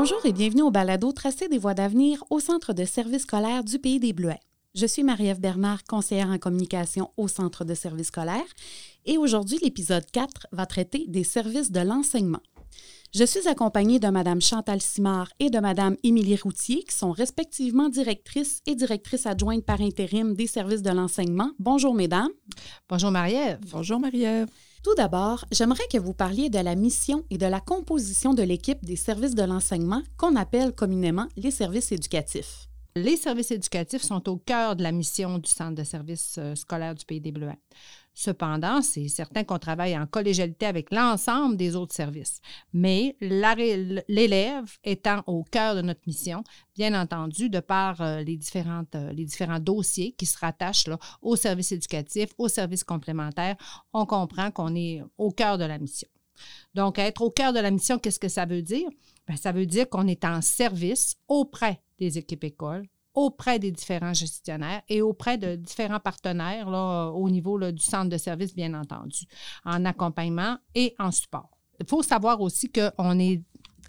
Bonjour et bienvenue au balado Tracer des voies d'avenir au Centre de services scolaires du Pays des Bleuets. Je suis Marie-Ève Bernard, conseillère en communication au Centre de services scolaires, et aujourd'hui, l'épisode 4 va traiter des services de l'enseignement. Je suis accompagnée de Mme Chantal Simard et de Mme Émilie Routier, qui sont respectivement directrices et directrices adjointes par intérim des services de l'enseignement. Bonjour, mesdames. Bonjour, Marie-Ève. Bonjour, Marie-Ève. Tout d'abord, j'aimerais que vous parliez de la mission et de la composition de l'équipe des services de l'enseignement qu'on appelle communément les services éducatifs. Les services éducatifs sont au cœur de la mission du Centre de services euh, scolaires du Pays des Bleuets. Cependant, c'est certain qu'on travaille en collégialité avec l'ensemble des autres services. Mais l'élève étant au cœur de notre mission, bien entendu, de par euh, euh, les différents dossiers qui se rattachent aux services éducatifs, aux services complémentaires, on comprend qu'on est au cœur de la mission. Donc, être au cœur de la mission, qu'est-ce que ça veut dire? Bien, ça veut dire qu'on est en service auprès des équipes écoles, auprès des différents gestionnaires et auprès de différents partenaires au niveau du centre de service, bien entendu, en accompagnement et en support. Il faut savoir aussi qu'on est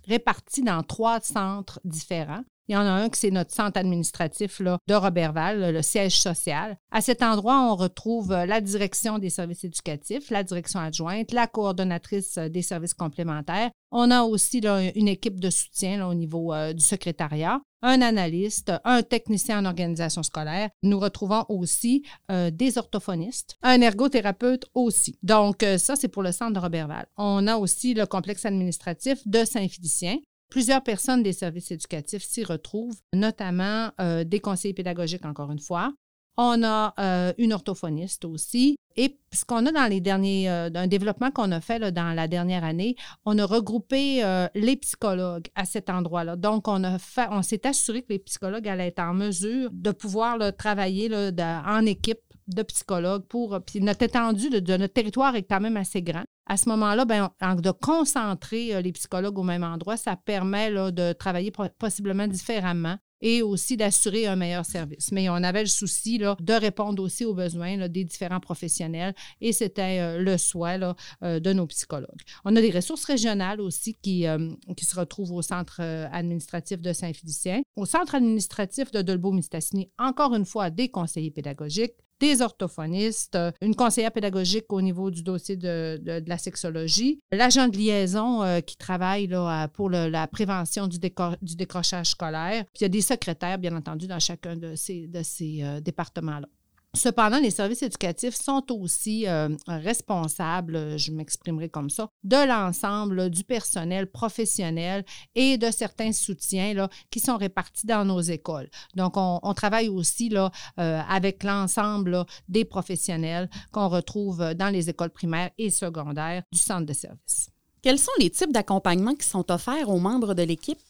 répartis dans trois centres différents. Il y en a un qui c'est notre centre administratif là, de Robertval, le siège social. À cet endroit, on retrouve euh, la direction des services éducatifs, la direction adjointe, la coordonnatrice euh, des services complémentaires. On a aussi une équipe de soutien au niveau euh, du secrétariat, un analyste, un technicien en organisation scolaire. Nous retrouvons aussi des orthophonistes, un ergothérapeute aussi. Donc, ça, c'est pour le centre de Robertval. On a aussi le complexe administratif de Saint-Félicien Plusieurs personnes des services éducatifs s'y retrouvent, notamment euh, des conseillers pédagogiques, encore une fois. On a euh, une orthophoniste aussi. Et ce qu'on a dans les derniers, euh, un développement qu'on a fait dans la dernière année, on a regroupé les psychologues à cet endroit-là. Donc, on, a fait, on s'est assuré que les psychologues allaient être en mesure de pouvoir travailler en équipe de psychologues pour. Puis notre étendue de, notre territoire est quand même assez grand. À ce moment-là, ben, de concentrer euh, les psychologues au même endroit, ça permet de travailler possiblement différemment et aussi d'assurer un meilleur service. Mais on avait le souci là, de répondre aussi aux besoins des différents professionnels et c'était euh, le souhait euh, de nos psychologues. On a des ressources régionales aussi qui, qui se retrouvent au centre administratif de Saint-Félicien, au centre administratif de Dolbeau-Mistassini, encore une fois, des conseillers pédagogiques, des orthophonistes, euh, une conseillère pédagogique au niveau du dossier de, la sexologie, l'agent de liaison euh, qui travaille là, pour la prévention du, du, décrochage scolaire, puis il y a des secrétaires, bien entendu, dans chacun de ces, de ces euh, départements-là. Cependant, les services éducatifs sont aussi euh, responsables, je m'exprimerai comme ça, de l'ensemble du personnel professionnel et de certains soutiens là, qui sont répartis dans nos écoles. Donc, on, travaille aussi là, euh, avec l'ensemble des professionnels qu'on retrouve dans les écoles primaires et secondaires du centre de service. Quels sont les types d'accompagnement qui sont offerts aux membres de l'équipe?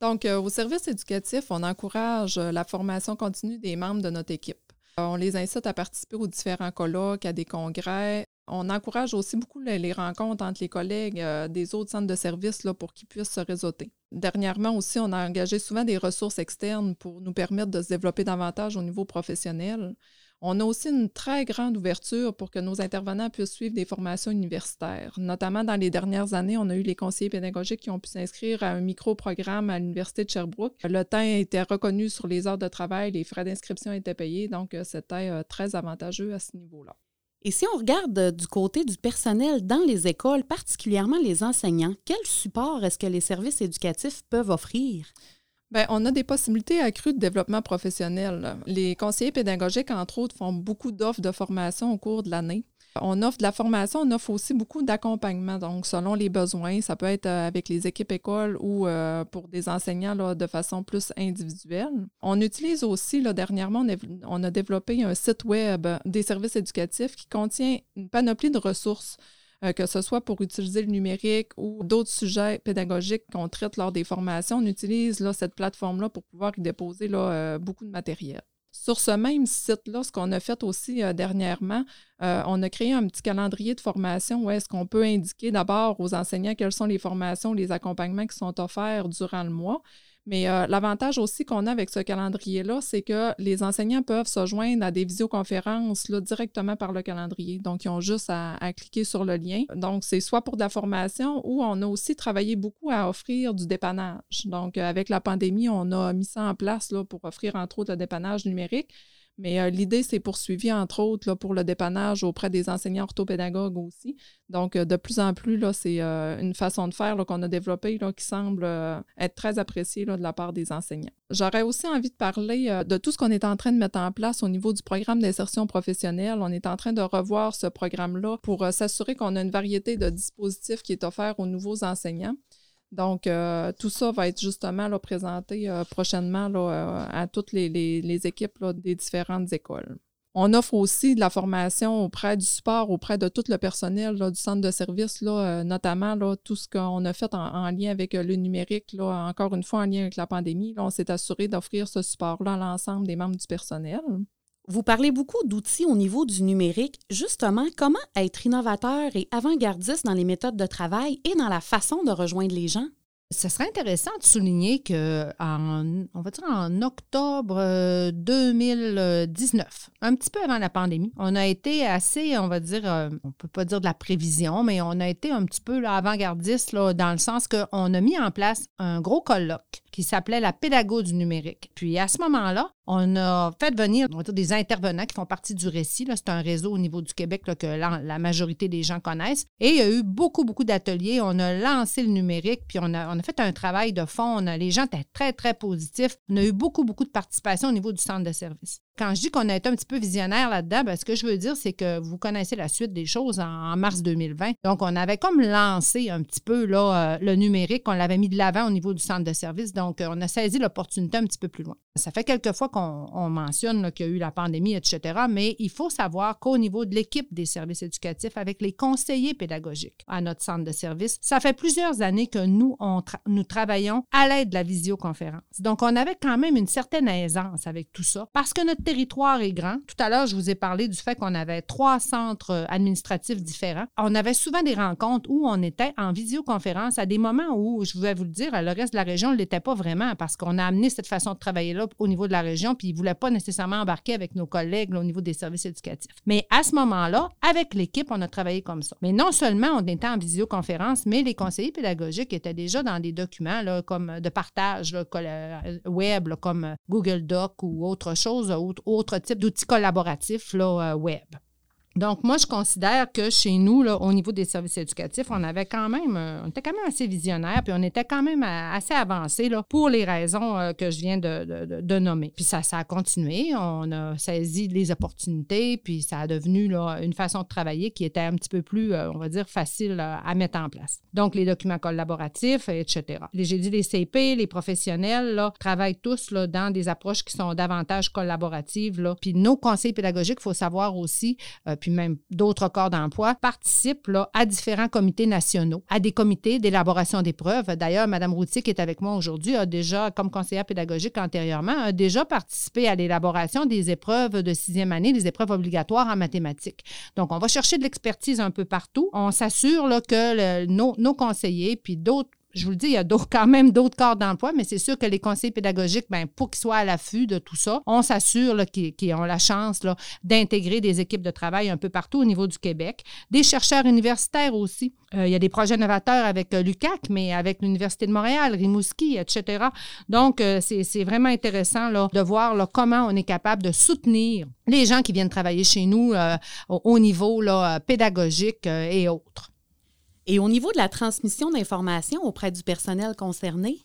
Donc, euh, au service éducatif, on encourage la formation continue des membres de notre équipe. On les incite à participer aux différents colloques, à des congrès. On encourage aussi beaucoup les rencontres entre les collègues euh, des autres centres de services là, pour qu'ils puissent se réseauter. Dernièrement aussi, on a engagé souvent des ressources externes pour nous permettre de se développer davantage au niveau professionnel. On a aussi une très grande ouverture pour que nos intervenants puissent suivre des formations universitaires. Notamment dans les dernières années, on a eu les conseillers pédagogiques qui ont pu s'inscrire à un micro-programme à l'Université de Sherbrooke. Le temps était reconnu sur les heures de travail, les frais d'inscription étaient payés, donc euh, c'était euh, très avantageux à ce niveau-là. Et si on regarde euh, du côté du personnel dans les écoles, particulièrement les enseignants, quel support est-ce que les services éducatifs peuvent offrir? Bien, on a des possibilités accrues de développement professionnel. Les conseillers pédagogiques, entre autres, font beaucoup d'offres de formation au cours de l'année. On offre de la formation, on offre aussi beaucoup d'accompagnement, donc selon les besoins. Ça peut être euh, avec les équipes écoles ou euh, pour des enseignants là, de façon plus individuelle. On utilise aussi, dernièrement, on a développé un site web des services éducatifs qui contient une panoplie de ressources euh, que ce soit pour utiliser le numérique ou d'autres sujets pédagogiques qu'on traite lors des formations. On utilise là, cette plateforme-là pour pouvoir y déposer euh, beaucoup de matériel. Sur ce même site-là, ce qu'on a fait aussi euh, dernièrement, on a créé un petit calendrier de formation où est-ce qu'on peut indiquer d'abord aux enseignants quelles sont les formations, les accompagnements qui sont offerts durant le mois. Mais euh, l'avantage aussi qu'on a avec ce calendrier-là, c'est que les enseignants peuvent se joindre à des visioconférences directement par le calendrier. Donc, ils ont juste à, cliquer sur le lien. Donc, c'est soit pour de la formation ou on a aussi travaillé beaucoup à offrir du dépannage. Donc, euh, avec la pandémie, on a mis ça en place pour offrir entre autres le dépannage numérique. Mais euh, l'idée, c'est poursuivi, entre autres, pour le dépannage auprès des enseignants orthopédagogues aussi. Donc, euh, de plus en plus, c'est euh, une façon de faire qu'on a développée qui semble être très appréciée de la part des enseignants. J'aurais aussi envie de parler de tout ce qu'on est en train de mettre en place au niveau du programme d'insertion professionnelle. On est en train de revoir ce programme-là pour s'assurer qu'on a une variété de dispositifs qui est offert aux nouveaux enseignants. Donc, euh, tout ça va être justement là, présenté euh, prochainement là, euh, à toutes les, équipes des différentes écoles. On offre aussi de la formation auprès du support, auprès de tout le personnel du centre de service, là, notamment là, tout ce qu'on a fait en, lien avec le numérique, là, encore une fois en lien avec la pandémie. on s'est assuré d'offrir ce support-là à l'ensemble des membres du personnel. Vous parlez beaucoup d'outils au niveau du numérique. Justement, comment être innovateur et avant-gardiste dans les méthodes de travail et dans la façon de rejoindre les gens? Ce serait intéressant de souligner que on va dire en octobre 2019, euh, un petit peu avant la pandémie, on a été assez, on va dire, euh, on peut pas dire de la prévision, mais on a été un petit peu avant-gardiste dans le sens qu'on a mis en place un gros colloque qui s'appelait la pédago du numérique. Puis à ce moment-là, on a fait venir des intervenants qui font partie du récit. C'est un réseau au niveau du Québec que la, majorité des gens connaissent. Et il y a eu beaucoup, beaucoup d'ateliers. On a lancé le numérique, puis on a, fait un travail de fond. les gens étaient très, très positifs. On a eu beaucoup, beaucoup de participation au niveau du centre de service. Quand je dis qu'on a été un petit peu visionnaire là-dedans, ben, ce que je veux dire, c'est que vous connaissez la suite des choses en, mars 2020. Donc, on avait comme lancé un petit peu euh, le numérique, on l'avait mis de l'avant au niveau du centre de service. Donc, euh, on a saisi l'opportunité un petit peu plus loin. Ça fait quelques fois qu'on mentionne qu'il y a eu la pandémie, etc., mais il faut savoir qu'au niveau de l'équipe des services éducatifs, avec les conseillers pédagogiques à notre centre de service, ça fait plusieurs années que nous, nous travaillons à l'aide de la visioconférence. Donc, on avait quand même une certaine aisance avec tout ça parce que notre territoire est grand. Tout à l'heure, je vous ai parlé du fait qu'on avait trois centres administratifs différents. On avait souvent des rencontres où on était en visioconférence à des moments où, je vais vous le dire, le reste de la région ne l'était pas vraiment parce qu'on a amené cette façon de travailler au niveau de la région, puis ils ne voulaient pas nécessairement embarquer avec nos collègues au niveau des services éducatifs. Mais à ce moment-là, avec l'équipe, on a travaillé comme ça. Mais non seulement on était en visioconférence, mais les conseillers pédagogiques étaient déjà dans des documents là, comme de partage euh, web, comme Google Doc ou autre chose, autre, autre type d'outils collaboratifs euh, web. Donc, moi, je considère que chez nous, là, au niveau des services éducatifs, on avait quand même, euh, on était quand même assez visionnaire, puis on était quand même euh, assez avancé pour les raisons euh, que je viens de, nommer. Puis ça, ça a continué, on a saisi les opportunités, puis ça a devenu là, une façon de travailler qui était un petit peu plus, on va dire, facile à mettre en place. Donc, les documents collaboratifs, etc. J'ai dit les CP, les professionnels, là, travaillent tous là, dans des approches qui sont davantage collaboratives. Là. Puis nos conseils pédagogiques, il faut savoir aussi, puis même d'autres corps d'emploi, participent là, à différents comités nationaux, à des comités d'élaboration d'épreuves. D'ailleurs, Mme Routier, qui est avec moi aujourd'hui, a déjà, comme conseillère pédagogique antérieurement, a déjà participé à l'élaboration des épreuves de sixième année, des épreuves obligatoires en mathématiques. Donc, on va chercher de l'expertise un peu partout. On s'assure que nos, nos conseillers, puis d'autres je vous le dis, il y a quand même d'autres corps d'emploi, mais c'est sûr que les conseillers pédagogiques, ben, pour qu'ils soient à l'affût de tout ça, on s'assure qu'ils ont la chance d'intégrer des équipes de travail un peu partout au niveau du Québec. Des chercheurs universitaires aussi. Euh, il y a des projets novateurs avec euh, l'UCAC, mais avec l'Université de Montréal, Rimouski, etc. Donc, euh, c'est vraiment intéressant là, de voir là, comment on est capable de soutenir les gens qui viennent travailler chez nous au, au, niveau pédagogique et autres. Et au niveau de la transmission d'informations auprès du personnel concerné,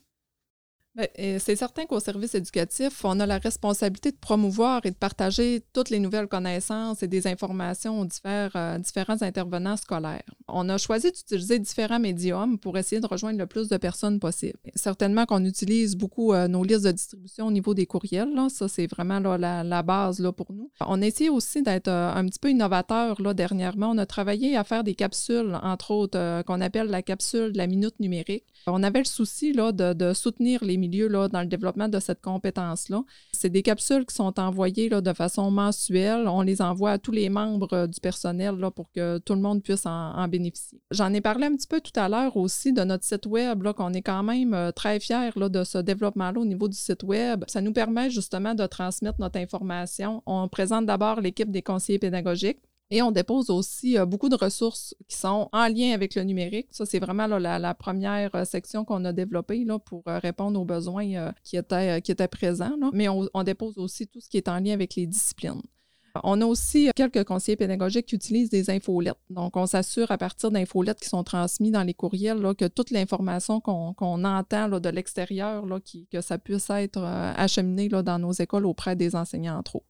ben, c'est certain qu'au service éducatif, on a la responsabilité de promouvoir et de partager toutes les nouvelles connaissances et des informations aux euh, différents intervenants scolaires. On a choisi d'utiliser différents médiums pour essayer de rejoindre le plus de personnes possible. Certainement qu'on utilise beaucoup euh, nos listes de distribution au niveau des courriels. Ça, c'est vraiment la, base là, pour nous. On a essayé aussi d'être euh, un petit peu innovateur là, dernièrement. On a travaillé à faire des capsules, entre autres, qu'on appelle la capsule de la minute numérique. On avait le souci là, de, soutenir les milieu là, dans le développement de cette compétence-là. C'est des capsules qui sont envoyées là, de façon mensuelle. On les envoie à tous les membres euh, du personnel là, pour que tout le monde puisse en, bénéficier. J'en ai parlé un petit peu tout à l'heure aussi de notre site web, qu'on est quand même euh, très fiers de ce développement-là au niveau du site web. Ça nous permet justement de transmettre notre information. On présente d'abord l'équipe des conseillers pédagogiques. Et on dépose aussi euh, beaucoup de ressources qui sont en lien avec le numérique. Ça, c'est vraiment la, première euh, section qu'on a développée pour répondre aux besoins qui étaient présents. Mais on, dépose aussi tout ce qui est en lien avec les disciplines. On a aussi quelques conseillers pédagogiques qui utilisent des infolettes. Donc, on s'assure à partir d'infolettes qui sont transmises dans les courriels là, que toute l'information qu'on entend là, de l'extérieur, que ça puisse être acheminé là, dans nos écoles auprès des enseignants, entre autres.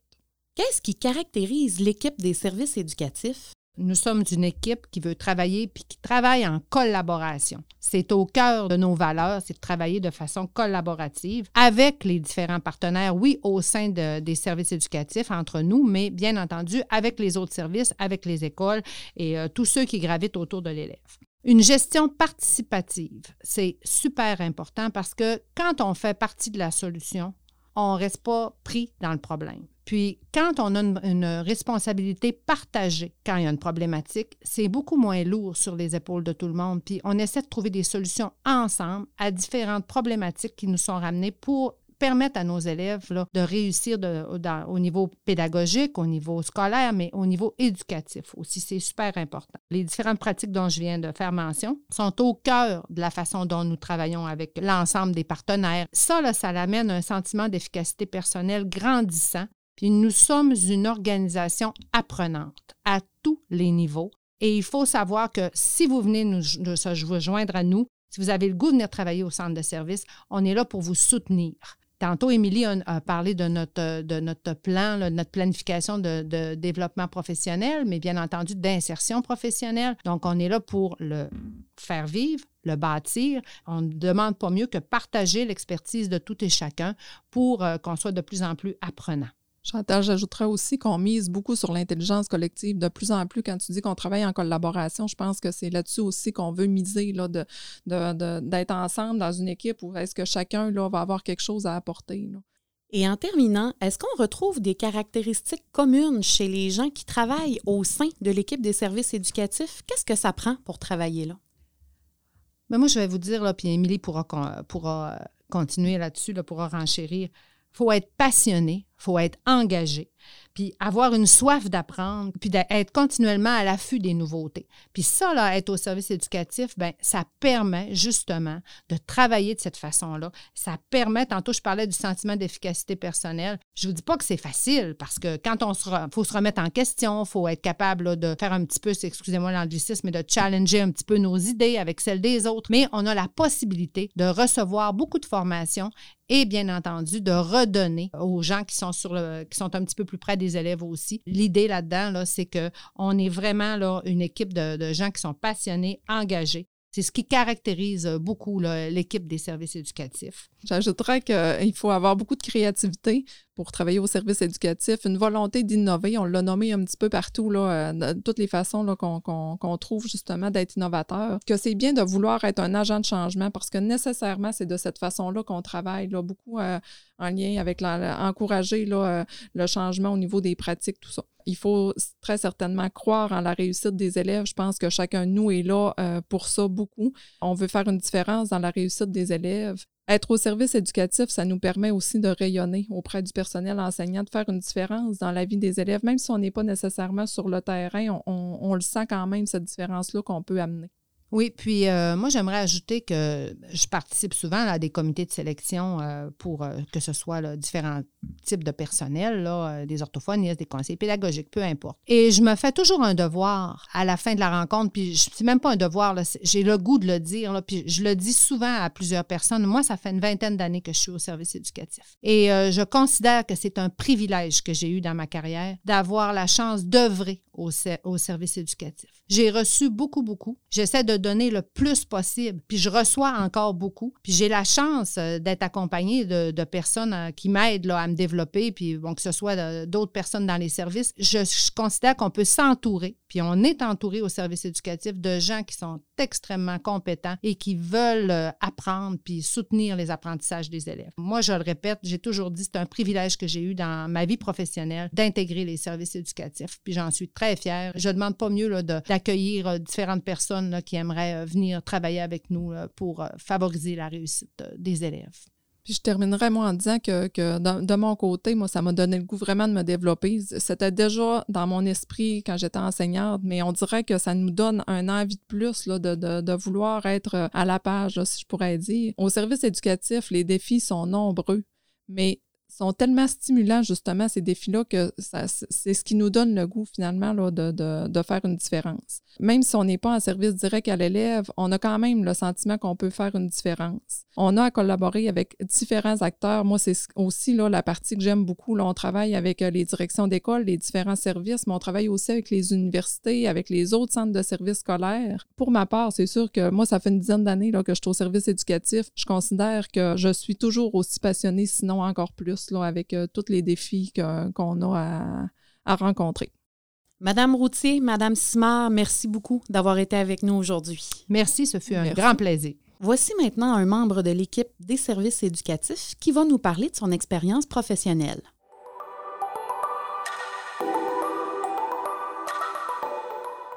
Qu'est-ce qui caractérise l'équipe des services éducatifs? Nous sommes une équipe qui veut travailler puis qui travaille en collaboration. C'est au cœur de nos valeurs, c'est de travailler de façon collaborative avec les différents partenaires, oui, au sein des services éducatifs entre nous, mais bien entendu avec les autres services, avec les écoles et euh, tous ceux qui gravitent autour de l'élève. Une gestion participative, c'est super important parce que quand on fait partie de la solution, on ne reste pas pris dans le problème. Puis, quand on a une, responsabilité partagée, quand il y a une problématique, c'est beaucoup moins lourd sur les épaules de tout le monde. Puis, on essaie de trouver des solutions ensemble à différentes problématiques qui nous sont ramenées pour permettre à nos élèves de réussir au niveau pédagogique, au niveau scolaire, mais au niveau éducatif aussi. C'est super important. Les différentes pratiques dont je viens de faire mention sont au cœur de la façon dont nous travaillons avec l'ensemble des partenaires. Ça, là, ça amène un sentiment d'efficacité personnelle grandissant. Puis nous sommes une organisation apprenante à tous les niveaux. Et il faut savoir que si vous venez nous, vous joindre à nous, si vous avez le goût de venir travailler au centre de service, on est là pour vous soutenir. Tantôt, Émilie a, parlé de notre, de notre plan, de notre planification de, développement professionnel, mais bien entendu d'insertion professionnelle. Donc, on est là pour le faire vivre, le bâtir. On ne demande pas mieux que partager l'expertise de tout et chacun pour euh, qu'on soit de plus en plus apprenant. Chantal, j'ajouterais aussi qu'on mise beaucoup sur l'intelligence collective. De plus en plus, quand tu dis qu'on travaille en collaboration, je pense que c'est là-dessus aussi qu'on veut miser, là, de, d'être ensemble dans une équipe où est-ce que chacun là, va avoir quelque chose à apporter. Et en terminant, est-ce qu'on retrouve des caractéristiques communes chez les gens qui travaillent au sein de l'équipe des services éducatifs? Qu'est-ce que ça prend pour travailler là? Mais ben, moi, je vais vous dire, là, puis Émilie pourra, pourra continuer là-dessus, là, pourra renchérir. Faut être passionné, faut être engagé, puis avoir une soif d'apprendre, puis d'être continuellement à l'affût des nouveautés. Puis ça, là, être au service éducatif, ben ça permet justement de travailler de cette façon-là. Ça permet, tantôt je parlais du sentiment d'efficacité personnelle. Je ne vous dis pas que c'est facile parce que quand on se faut se remettre en question, il faut être capable de faire un petit peu, excusez-moi l'anglicisme, mais de challenger un petit peu nos idées avec celles des autres. Mais on a la possibilité de recevoir beaucoup de formations et bien entendu de redonner aux gens qui sont sur le, qui sont un petit peu plus près des élèves aussi. L'idée là-dedans, là, c'est qu'on est vraiment là, une équipe de, de gens qui sont passionnés, engagés c'est ce qui caractérise beaucoup l'équipe des services éducatifs. J'ajouterais qu'il faut avoir beaucoup de créativité pour travailler au service éducatif, une volonté d'innover. On l'a nommé un petit peu partout, là, euh, de toutes les façons qu'on trouve justement d'être innovateur. Que c'est bien de vouloir être un agent de changement parce que nécessairement, c'est de cette façon-là qu'on travaille, là, beaucoup euh, en lien avec encourager là, euh, le changement au niveau des pratiques, tout ça. Il faut très certainement croire en la réussite des élèves. Je pense que chacun de nous est là pour ça beaucoup. On veut faire une différence dans la réussite des élèves. Être au service éducatif, ça nous permet aussi de rayonner auprès du personnel enseignant, de faire une différence dans la vie des élèves, même si on n'est pas nécessairement sur le terrain, on, le sent quand même, cette différence-là qu'on peut amener. Oui, puis euh, moi, j'aimerais ajouter que je participe souvent à des comités de sélection euh, pour euh, que ce soit différents types de personnel, des orthophonistes, des conseillers pédagogiques, peu importe. Et je me fais toujours un devoir à la fin de la rencontre, puis c'est même pas un devoir, j'ai le goût de le dire, puis je le dis souvent à plusieurs personnes. Moi, ça fait une vingtaine d'années que je suis au service éducatif. Et je considère que c'est un privilège que j'ai eu dans ma carrière d'avoir la chance d'œuvrer au, au service éducatif. J'ai reçu beaucoup, beaucoup. J'essaie de donner le plus possible. Puis je reçois encore beaucoup. Puis j'ai la chance euh, d'être accompagnée de, personnes euh, qui m'aident à me développer, puis bon, que ce soit d'autres personnes dans les services. Je, considère qu'on peut s'entourer Puis on est entouré au service éducatif de gens qui sont extrêmement compétents et qui veulent euh, apprendre puis soutenir les apprentissages des élèves. Moi, je le répète, j'ai toujours dit, c'est un privilège que j'ai eu dans ma vie professionnelle d'intégrer les services éducatifs. Puis j'en suis très Je ne demande pas mieux d'accueillir euh, différentes personnes qui aimeraient euh, venir travailler avec nous pour favoriser la réussite des élèves. Puis je terminerai, moi, en disant que, de, mon côté, moi, ça m'a donné le goût vraiment de me développer. C'était déjà dans mon esprit quand j'étais enseignante, mais on dirait que ça nous donne un envie de plus de, vouloir être à la page, si je pourrais dire. Au service éducatif, les défis sont nombreux, mais sont tellement stimulants, justement, ces défis-là, que c'est ce qui nous donne le goût, finalement, de, de, faire une différence. Même si on n'est pas en service direct à l'élève, on a quand même le sentiment qu'on peut faire une différence. On a à collaborer avec différents acteurs. Moi, c'est aussi là, la partie que j'aime beaucoup. On travaille avec euh, les directions d'école, les différents services, mais on travaille aussi avec les universités, avec les autres centres de services scolaires. Pour ma part, c'est sûr que moi, ça fait une dizaine d'années que je suis au service éducatif. Je considère que je suis toujours aussi passionnée, sinon encore plus avec euh, tous les défis qu'on a à, rencontrer. Madame Routier, Madame Simard, merci beaucoup d'avoir été avec nous aujourd'hui. Merci, ce fut un grand plaisir. Voici maintenant un membre de l'équipe des services éducatifs qui va nous parler de son expérience professionnelle.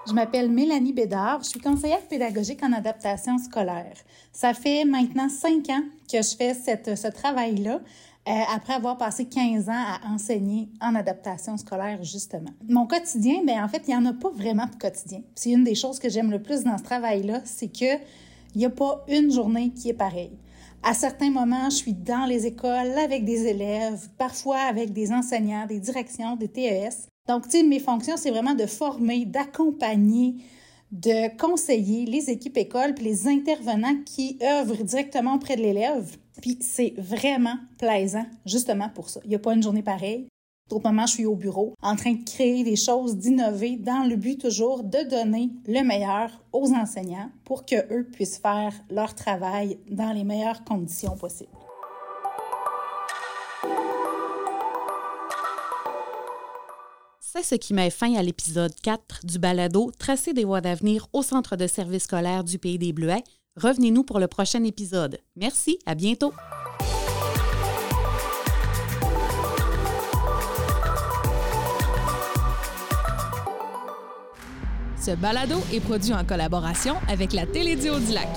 Je m'appelle Mélanie Bédard, je suis conseillère pédagogique en adaptation scolaire. Ça fait maintenant cinq ans que je fais ce travail-là euh, après avoir passé 15 ans à enseigner en adaptation scolaire, justement. Mon quotidien, bien, en fait, il n'y en a pas vraiment de quotidien. C'est une des choses que j'aime le plus dans ce travail-là, c'est qu'il n'y a pas une journée qui est pareille. À certains moments, je suis dans les écoles avec des élèves, parfois avec des enseignants, des directions, des TES. Donc, tu sais, mes fonctions, c'est vraiment de former, d'accompagner, de conseiller les équipes écoles puis les intervenants qui œuvrent directement auprès de l'élève. Puis c'est vraiment plaisant, justement pour ça. Il n'y a pas une journée pareille. D'autres moments, je suis au bureau en train de créer des choses, d'innover dans le but toujours de donner le meilleur aux enseignants pour qu'eux puissent faire leur travail dans les meilleures conditions possibles. C'est ce qui met fin à l'épisode 4 du balado Tracer des voies d'avenir au centre de services scolaires du Pays des Bleuets. Revenez-nous pour le prochain épisode. Merci, à bientôt. Ce balado est produit en collaboration avec la Télédio du Lac.